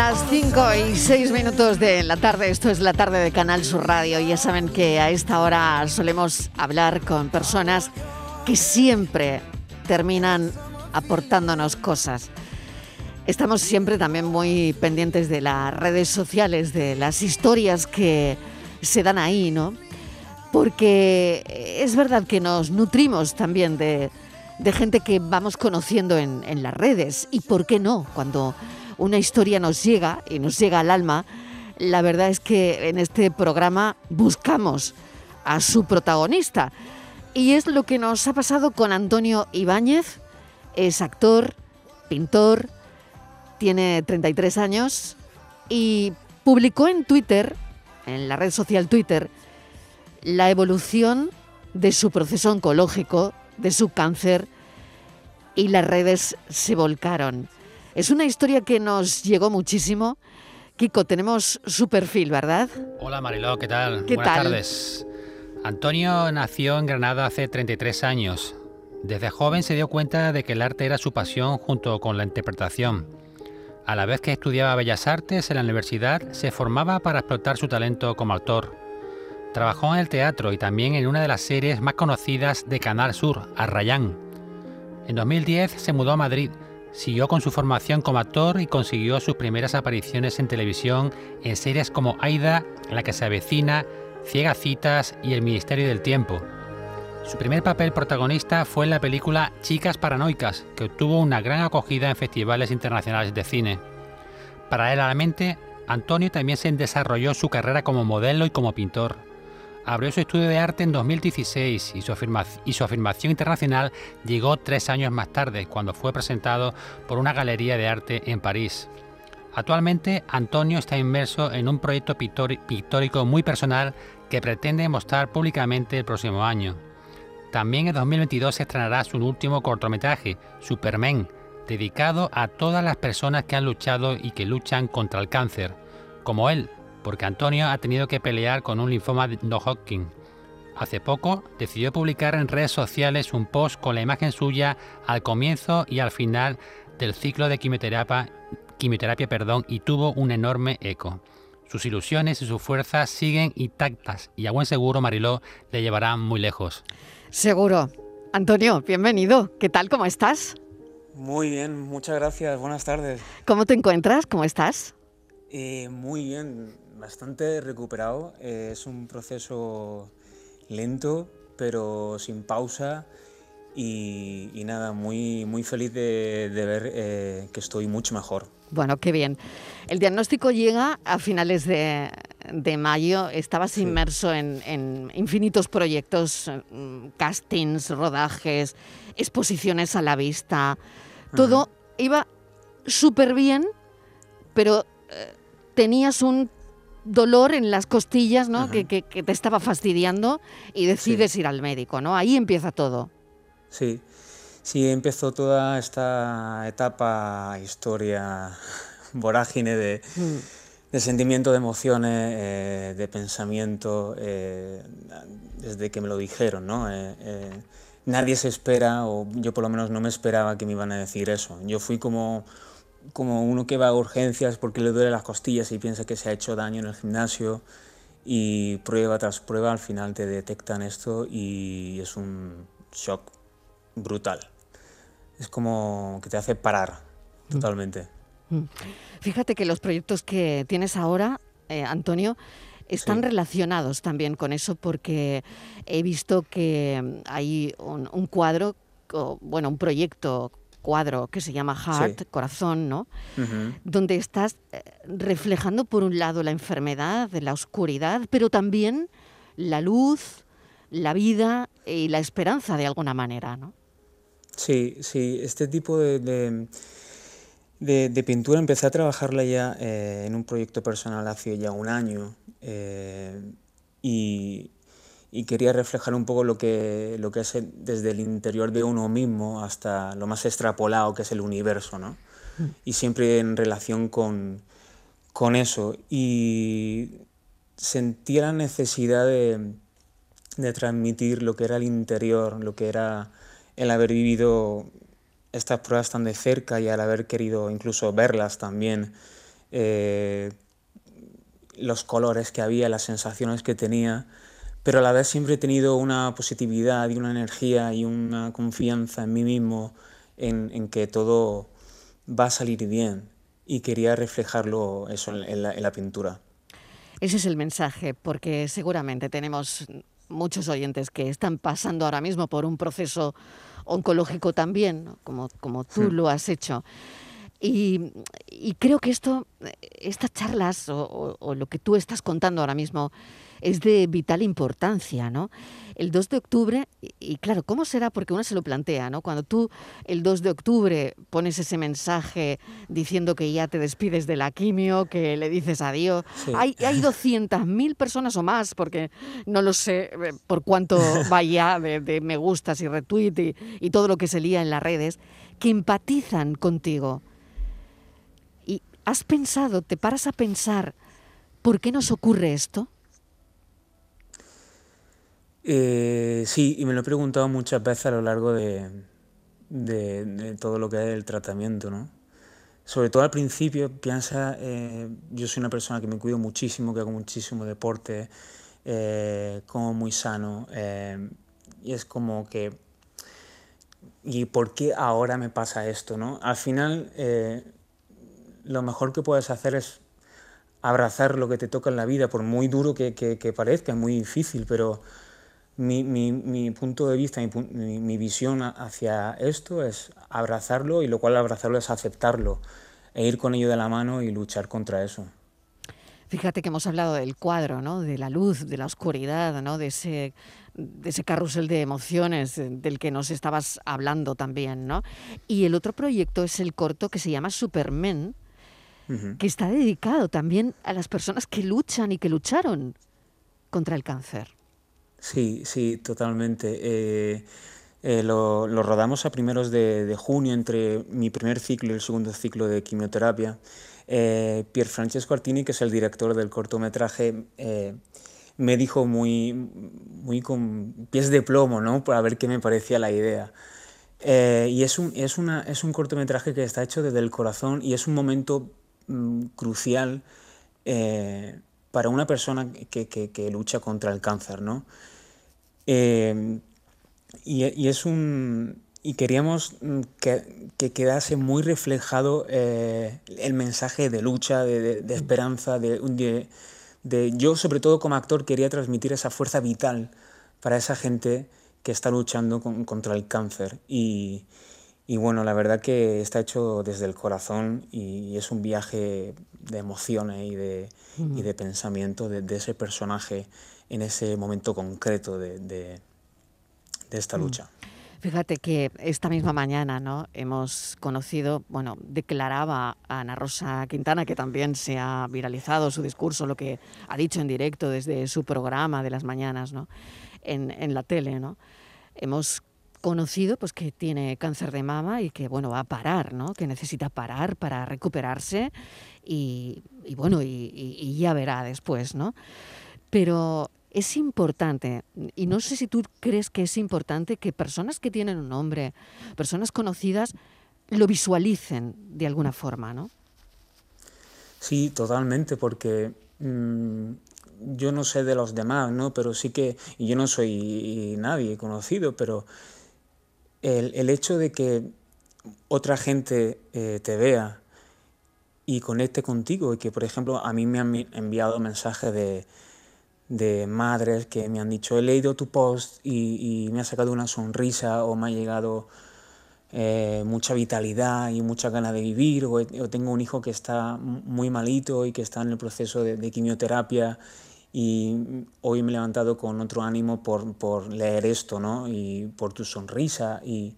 Las 5 y 6 minutos de la tarde, esto es la tarde de Canal Sur Radio. Ya saben que a esta hora solemos hablar con personas que siempre terminan aportándonos cosas. Estamos siempre también muy pendientes de las redes sociales, de las historias que se dan ahí, ¿no? Porque es verdad que nos nutrimos también de, de gente que vamos conociendo en, en las redes. ¿Y por qué no? Cuando una historia nos llega y nos llega al alma, la verdad es que en este programa buscamos a su protagonista. Y es lo que nos ha pasado con Antonio Ibáñez. Es actor, pintor, tiene 33 años y publicó en Twitter, en la red social Twitter, la evolución de su proceso oncológico, de su cáncer, y las redes se volcaron. Es una historia que nos llegó muchísimo. Kiko, tenemos su perfil, ¿verdad? Hola Mariló, ¿qué tal? ¿Qué Buenas tal? tardes. Antonio nació en Granada hace 33 años. Desde joven se dio cuenta de que el arte era su pasión junto con la interpretación. A la vez que estudiaba Bellas Artes en la universidad, se formaba para explotar su talento como actor. Trabajó en el teatro y también en una de las series más conocidas de Canal Sur, Arrayán. En 2010 se mudó a Madrid, siguió con su formación como actor y consiguió sus primeras apariciones en televisión en series como Aida, La que se avecina, Ciega Citas y El Ministerio del Tiempo. Su primer papel protagonista fue en la película Chicas Paranoicas, que obtuvo una gran acogida en festivales internacionales de cine. Paralelamente, Antonio también se desarrolló su carrera como modelo y como pintor. Abrió su estudio de arte en 2016 y su, afirmación internacional llegó tres años más tarde, cuando fue presentado por una galería de arte en París. Actualmente, Antonio está inmerso en un proyecto pictórico muy personal que pretende mostrar públicamente el próximo año. También en 2022 se estrenará su último cortometraje, Superman, dedicado a todas las personas que han luchado y que luchan contra el cáncer, como él, porque Antonio ha tenido que pelear con un linfoma de no Hodgkin. Hace poco decidió publicar en redes sociales un post con la imagen suya al comienzo y al final del ciclo de quimioterapia, quimioterapia perdón, y tuvo un enorme eco. Sus ilusiones y sus fuerzas siguen intactas y a buen seguro Mariló le llevarán muy lejos. Seguro. Antonio, bienvenido. ¿Qué tal? ¿Cómo estás? Muy bien, muchas gracias, buenas tardes. ¿Cómo te encuentras? ¿Cómo estás? Eh, muy bien, bastante recuperado. Eh, es un proceso lento, pero sin pausa. Y, y nada, muy, muy feliz de, de ver eh, que estoy mucho mejor. Bueno, qué bien. El diagnóstico llega a finales de, de mayo. Estabas inmerso en, en infinitos proyectos, mm, castings, rodajes, exposiciones a la vista. Todo iba súper bien, pero eh, tenías un dolor en las costillas, ¿no? Que, que- que te estaba fastidiando y decides ir al médico, ¿no? Ahí empieza todo. Sí, sí, empezó toda esta etapa, historia, vorágine de, de sentimiento, de emociones, eh, de pensamiento, eh, desde que me lo dijeron, ¿no? Eh, nadie se espera, o yo por lo menos no me esperaba que me iban a decir eso. Yo fui como, como uno que va a urgencias porque le duele las costillas y piensa que se ha hecho daño en el gimnasio y prueba tras prueba al final te detectan esto y es un shock brutal. Es como que te hace parar totalmente. Mm. Fíjate que los proyectos que tienes ahora, eh, Antonio, están relacionados también con eso porque he visto que hay un, cuadro, bueno, un proyecto cuadro que se llama Heart, corazón, ¿no? Donde estás eh, reflejando por un lado la enfermedad, la oscuridad, pero también la luz, la vida y la esperanza de alguna manera, ¿no? Sí, sí, este tipo de, de, pintura empecé a trabajarla ya eh, en un proyecto personal hace ya un año eh, y, quería reflejar un poco lo que, lo que es desde el interior de uno mismo hasta lo más extrapolado que es el universo, ¿no? Mm. Y siempre en relación con, con eso. Y sentía la necesidad de, de transmitir lo que era el interior, lo que era el haber vivido estas pruebas tan de cerca y al haber querido incluso verlas también, eh, los colores que había, las sensaciones que tenía, pero a la vez siempre he tenido una positividad y una energía y una confianza en mí mismo, en, que todo va a salir bien y quería reflejarlo eso en la pintura. Ese es el mensaje, porque seguramente tenemos muchos oyentes que están pasando ahora mismo por un proceso oncológico también, como, como tú lo has hecho. Y, creo que esto, estas charlas o, lo que tú estás contando ahora mismo es de vital importancia, ¿no? El 2 de octubre, y, claro, ¿cómo será? Porque uno se lo plantea, ¿no? Cuando tú el 2 de octubre pones ese mensaje diciendo que ya te despides de la quimio, que le dices adiós, hay, hay 200.000 personas o más, porque no lo sé eh, por cuánto vaya de, me gustas y retweet y todo lo que se lía en las redes, que empatizan contigo ¿Has pensado, te paras a pensar, ¿por qué nos ocurre esto? Eh, sí, y me lo he preguntado muchas veces a lo largo de, todo lo que es el tratamiento, ¿no? Sobre todo al principio, piensa, eh, yo soy una persona que me cuido muchísimo, que hago muchísimo deporte, eh, como muy sano, y es como que, ¿y por qué ahora me pasa esto, no? Al final lo mejor que puedes hacer es abrazar lo que te toca en la vida, por muy duro que, que, parezca, es muy difícil, pero mi, mi, mi punto de vista, mi, mi, visión hacia esto es abrazarlo y lo cual abrazarlo es aceptarlo e ir con ello de la mano y luchar contra eso. Fíjate que hemos hablado del cuadro, ¿no? de la luz, de la oscuridad, ¿no? de, ese, de ese carrusel de emociones del que nos estabas hablando también. ¿no? Y el otro proyecto es el corto que se llama Superman, que está dedicado también a las personas que luchan y que lucharon contra el cáncer. Sí, sí, totalmente. Eh, eh, lo, rodamos a primeros de, junio entre mi primer ciclo y el segundo ciclo de quimioterapia. Eh, Pier Francesco Artini, que es el director del cortometraje, me dijo muy, muy con pies de plomo, ¿no? Para ver qué me parecía la idea. y es un, es, una, es un cortometraje que está hecho desde el corazón y es un momento Mm, crucial eh, para una persona que, lucha contra el cáncer, ¿no? Eh, y, es un y queríamos mm, que, quedase muy reflejado eh, el mensaje de lucha, de, esperanza, de, de, yo sobre todo como actor quería transmitir esa fuerza vital para esa gente que está luchando contra el cáncer. Y, y bueno, la verdad que está hecho desde el corazón y es un viaje de emociones y de, y de pensamiento de, ese personaje en ese momento concreto de, de, esta lucha. Fíjate que esta misma mañana ¿no? hemos conocido, bueno, declaraba a Ana Rosa Quintana, que también se ha viralizado su discurso, lo que ha dicho en directo desde su programa de las mañanas ¿no? en, en la tele. ¿no? Hemos conocido pues que tiene cáncer de mama y que bueno va a parar, ¿no? Que necesita parar para recuperarse y, bueno y, ya verá después, ¿no? Pero es importante y no sé si tú crees que es importante que personas que tienen un nombre, personas conocidas, lo visualicen de alguna forma, ¿no? Sí, totalmente, porque mm, yo no sé de los demás, ¿no? Pero sí que, y yo no soy nadie conocido, pero el, hecho de que otra gente eh, te vea y conecte contigo y que, por ejemplo, a mí me han enviado mensajes de, de madres que me han dicho, he leído tu post y, me ha sacado una sonrisa o me ha llegado eh, mucha vitalidad y mucha ganas de vivir, o, tengo un hijo que está muy malito y que está en el proceso de, quimioterapia y hoy me he levantado con otro ánimo por, por, leer esto, ¿no? Y por tu sonrisa y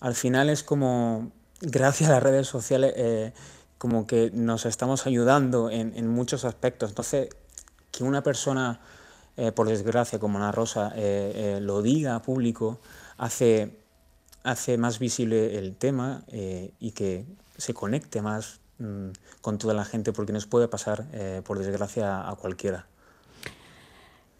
al final es como, gracias a las redes sociales, eh, como que nos estamos ayudando en, en muchos aspectos. Entonces, que una persona, eh, por desgracia, como Ana Rosa, eh, eh, lo diga a público, hace, hace más visible el tema y que se conecte más mm, con toda la gente, porque nos puede pasar, por desgracia, a cualquiera.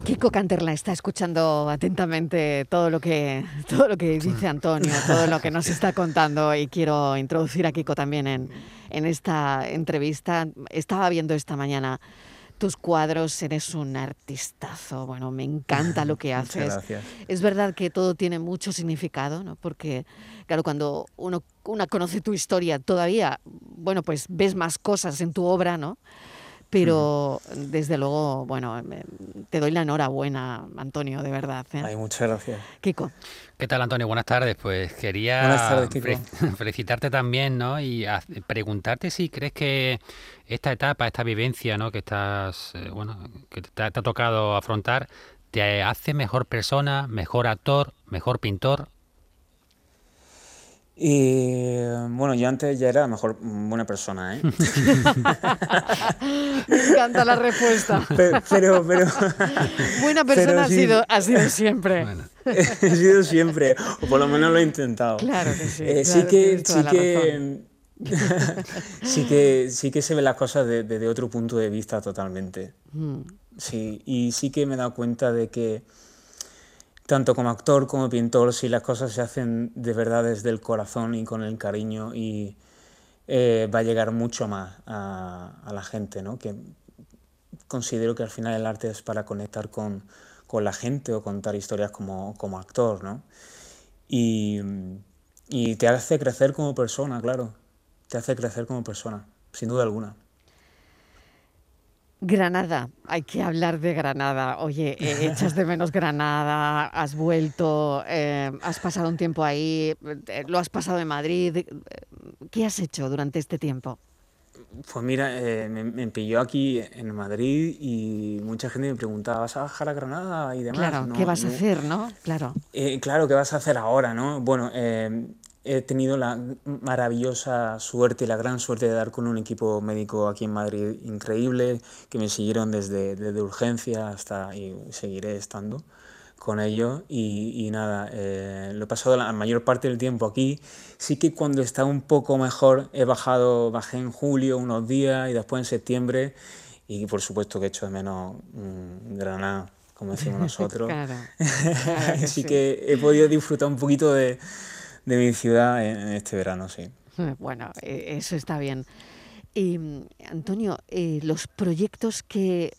Kiko Canterla está escuchando atentamente todo lo que todo lo que dice Antonio, todo lo que nos está contando y quiero introducir a Kiko también en, en esta entrevista. Estaba viendo esta mañana tus cuadros, eres un artistazo. Bueno, me encanta lo que haces. Gracias. Es verdad que todo tiene mucho significado, ¿no? Porque, claro, cuando uno una conoce tu historia todavía, bueno, pues ves más cosas en tu obra, ¿no? Pero desde luego, bueno, te doy la enhorabuena, Antonio, de verdad. ¿eh? Ay, muchas gracias. Kiko. ¿Qué tal, Antonio? Buenas tardes. Pues quería felicitarte también, ¿no? Y preguntarte si crees que esta etapa, esta vivencia, ¿no? Que estás, eh, bueno, que te ha tocado afrontar, te hace mejor persona, mejor actor, mejor pintor y bueno, yo antes ya era mejor buena persona, ¿eh? Me encanta la respuesta. Pero, pero, buena persona ha, sido, ha sido siempre. He sido siempre, o por lo menos lo he intentado. Claro que sí. Eh, sí que, sí que, sí que, sí que se ven las cosas desde de, otro punto de vista totalmente. Mm. Sí, y sí que me he dado cuenta de que tanto como actor como pintor, si las cosas se hacen de verdad desde el corazón y con el cariño y eh, va a llegar mucho más a, la gente, ¿no? Que considero que al final el arte es para conectar con, con la gente o contar historias como, como actor, ¿no? Y, y te hace crecer como persona, claro, te hace crecer como persona, sin duda alguna. Granada, hay que hablar de Granada. Oye, eh, echas de menos Granada, has vuelto, eh, has pasado un tiempo ahí, eh, lo has pasado en Madrid. ¿Qué has hecho durante este tiempo? Pues mira, me, pilló aquí en Madrid y mucha gente me preguntaba, ¿vas a bajar a Granada y demás? Claro, ¿qué vas a hacer, no? Claro. claro, ¿qué vas a hacer ahora, no? Bueno, he tenido la maravillosa suerte y la gran suerte de dar con un equipo médico aquí en Madrid increíble, que me siguieron desde, desde urgencia hasta y seguiré estando con ellos y, nada, eh, lo he pasado la mayor parte del tiempo aquí. Sí que cuando está un poco mejor he bajado, bajé en julio unos días y después en septiembre y por supuesto que he hecho de menos Granada, como decimos nosotros. Así que he podido disfrutar un poquito de de mi ciudad en, este verano, sí. Bueno, e, eso está bien. Y, Antonio, eh, los proyectos que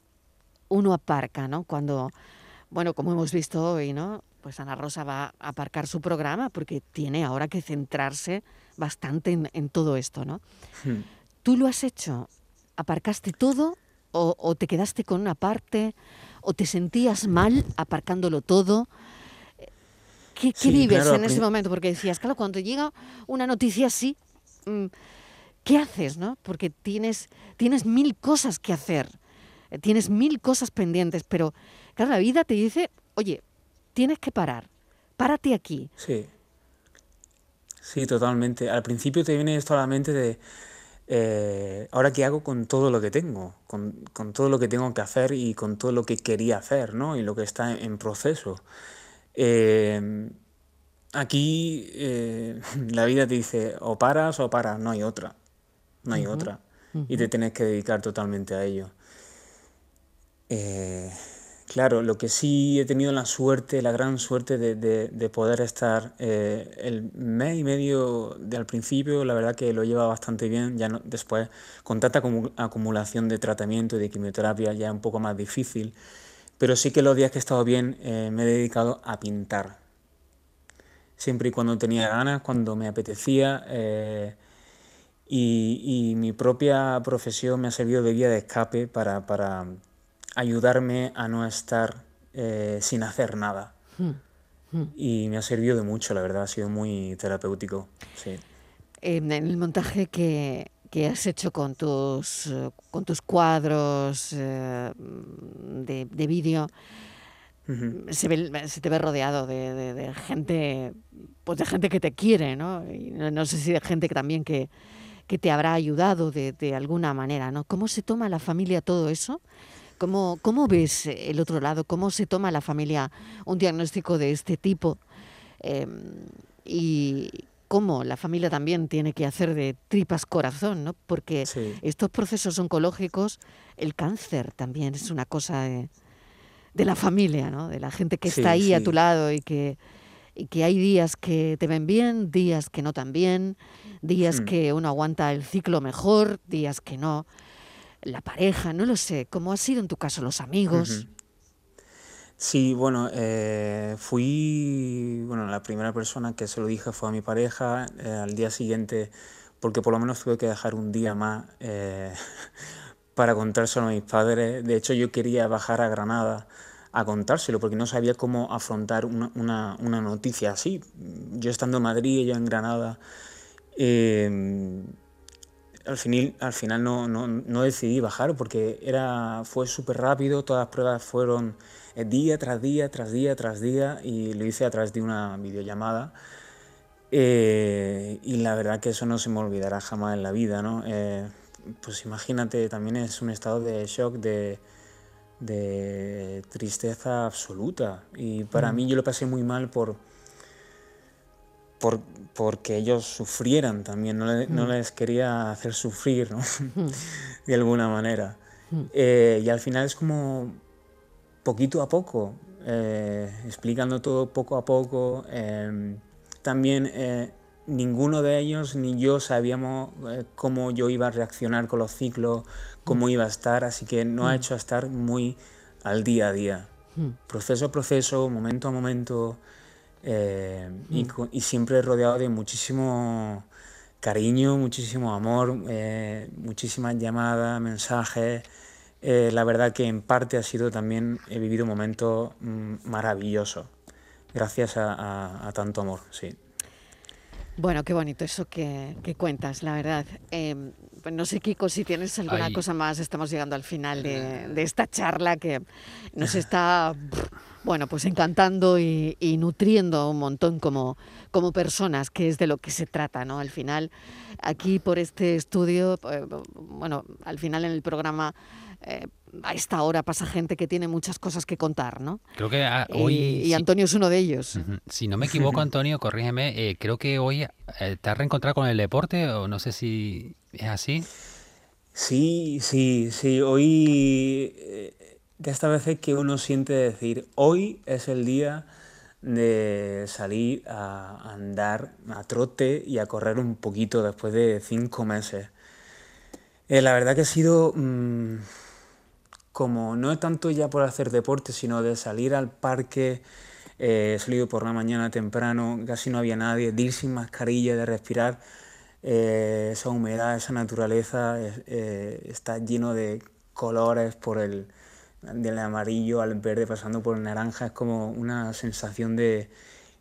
uno aparca, ¿no? Cuando, bueno, como hemos visto hoy, ¿no? Pues Ana Rosa va a aparcar su programa porque tiene ahora que centrarse bastante en, todo esto, ¿no? Hmm. ¿Tú lo has hecho? ¿Aparcaste todo o, o, te quedaste con una parte? ¿O te sentías mal aparcándolo todo? ¿Qué, vives en ese momento? Porque decías, claro, cuando llega una noticia así, mm, ¿qué haces? No? Porque tienes, tienes mil cosas que hacer, eh, tienes mil cosas pendientes, pero claro, la vida te dice, oye, tienes que parar, párate aquí. Sí, sí, totalmente. Al principio te viene esto a la mente de, eh, ahora qué hago con todo lo que tengo, con, con, todo lo que tengo que hacer y con todo lo que quería hacer, ¿no? Y lo que está en proceso. Eh, aquí eh, la vida te dice o paras o paras, no hay otra, no hay otra. Y te tienes que dedicar totalmente a ello. Eh, claro, lo que sí he tenido la suerte, la gran suerte de, poder estar el mes y medio de al principio, la verdad que lo lleva bastante bien, ya no, después con tanta acumulación de tratamiento y de quimioterapia ya es un poco más difícil. Pero sí que los días que he estado bien eh, me he dedicado a pintar. Siempre y cuando tenía ganas, cuando me apetecía. Eh, y, mi propia profesión me ha servido de vía de escape para, ayudarme a no estar eh, sin hacer nada. Hmm. Hmm. Y me ha servido de mucho, la verdad, ha sido muy terapéutico. Sí. En el montaje que, que has hecho con tus, con tus cuadros eh, de, de vídeo, se, se, te ve rodeado de, de, gente, pues de gente que te quiere, ¿no? Y no sé si de gente que también que, que te habrá ayudado de, de, alguna manera, ¿no? ¿Cómo se toma la familia todo eso? ¿Cómo, ¿Cómo ves el otro lado? ¿Cómo se toma la familia un diagnóstico de este tipo? Em, y cómo la familia también tiene que hacer de tripas corazón, ¿no? Porque estos procesos oncológicos, el cáncer también es una cosa de, la familia, ¿no? De la gente que está ahí a tu lado y que, y que hay días que te ven bien, días que no tan bien, días hmm. que uno aguanta el ciclo mejor, días que no. La pareja, no lo sé, ¿cómo ha sido en tu caso los amigos? Sí, bueno, eh, fui, bueno, la primera persona que se lo dije fue a mi pareja eh, al día siguiente, porque por lo menos tuve que dejar un día más eh, para contárselo a mis padres. De hecho, yo quería bajar a Granada a contárselo, porque no sabía cómo afrontar una, una, una noticia así. Yo estando en Madrid, ella en Granada. Al final, al final no, no, no decidí bajar porque era, fue súper rápido, todas las pruebas fueron eh, día tras día, tras día, tras día, y lo hice a través de una videollamada. Eh, y la verdad que eso no se me olvidará jamás en la vida, ¿no? Eh, pues imagínate, también es un estado de shock, de, de tristeza absoluta. Y para mm. mí yo lo pasé muy mal por, por, porque ellos sufrieran también, no, no mm. les quería hacer sufrir, ¿no? Mm. de alguna manera. y al final es como poquito a poco, eh, explicando todo poco a poco. Em, también eh, ninguno de ellos ni yo sabíamos eh, cómo yo iba a reaccionar con los ciclos, cómo mm. iba a estar, así que no ha mm. hecho estar muy al día a día. Mm. Proceso a proceso, momento a momento, y, y, siempre rodeado de muchísimo cariño, muchísimo amor, muchísimas llamadas, mensajes. Eh, la verdad que en parte ha sido también, he vivido un momento mm, maravilloso, gracias a, tanto amor, sí. Bueno, qué bonito eso que, cuentas, la verdad. Pues no sé, Kiko, si tienes alguna cosa más. Estamos llegando al final de, esta charla que nos está, bueno, pues encantando y, nutriendo un montón como, como personas, que es de lo que se trata, ¿no? Al final, aquí por este estudio, eh, bueno, al final en el programa eh, a esta hora pasa gente que tiene muchas cosas que contar, ¿no? Creo que ah, hoy... Y, Antonio es uno de ellos. Si no me equivoco, Antonio, corrígeme, eh, creo que hoy eh, te has reencontrado con el deporte o no sé si es así. Sí, sí, sí. Hoy, de esta vez que uno siente decir, hoy es el día de salir a andar a trote y a correr un poquito después de cinco meses. la verdad que ha sido... Mm, como no tanto ya por hacer deporte, sino de salir al parque, eh, salido por la mañana temprano, casi no había nadie, de ir sin mascarilla, de respirar eh, esa humedad, esa naturaleza, eh, está lleno de colores por el del amarillo al verde pasando por el naranja, es como una sensación de,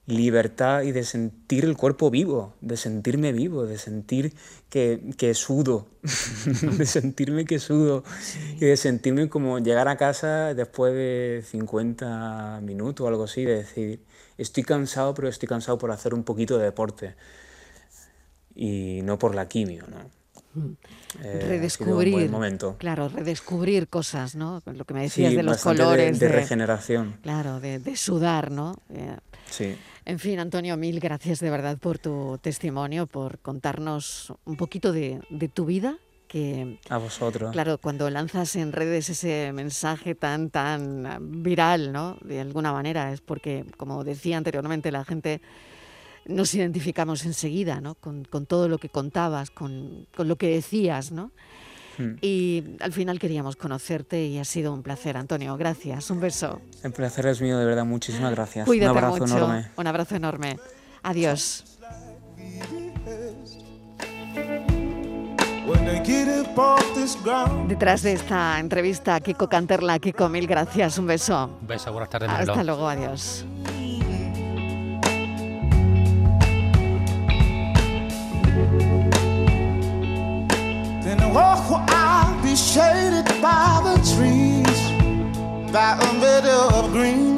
libertad y de sentir el cuerpo vivo, de sentirme vivo, de sentir que, que sudo, de sentirme que sudo y de sentirme como llegar a casa después de 50 minutos o algo así, de decir, estoy cansado, pero estoy cansado por hacer un poquito de deporte y no por la quimio, ¿no? Eh, redescubrir, momento. claro, redescubrir cosas, ¿no? Lo que me decías de los colores. De, regeneración. Claro, de, de sudar, ¿no? Eh, sí. En fin, Antonio, mil gracias de verdad por tu testimonio, por contarnos un poquito de, tu vida. Que, a vosotros. Claro, cuando lanzas en redes ese mensaje tan, tan viral, ¿no? De alguna manera, es porque, como decía anteriormente, la gente nos identificamos enseguida, ¿no? Con, todo lo que contabas, con, con lo que decías, ¿no? Hmm. Y al final queríamos conocerte y ha sido un placer, Antonio. Gracias, un beso. El placer es mío, de verdad. Muchísimas gracias. un abrazo enorme. Un abrazo enorme. Adiós. Detrás de esta entrevista, Kiko Canterla. Kiko, mil gracias. Un beso. Un beso, buenas tardes. Hasta luego, adiós. Shaded by the trees, by a meadow of green,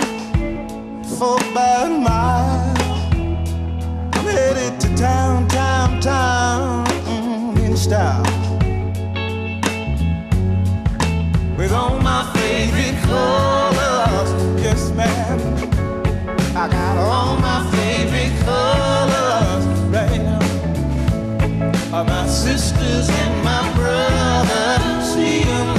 for by mile. I'm headed to town, town, town, in style. With all my favorite colors, yes, ma'am. I got all my favorite colors right now. My sisters and my you.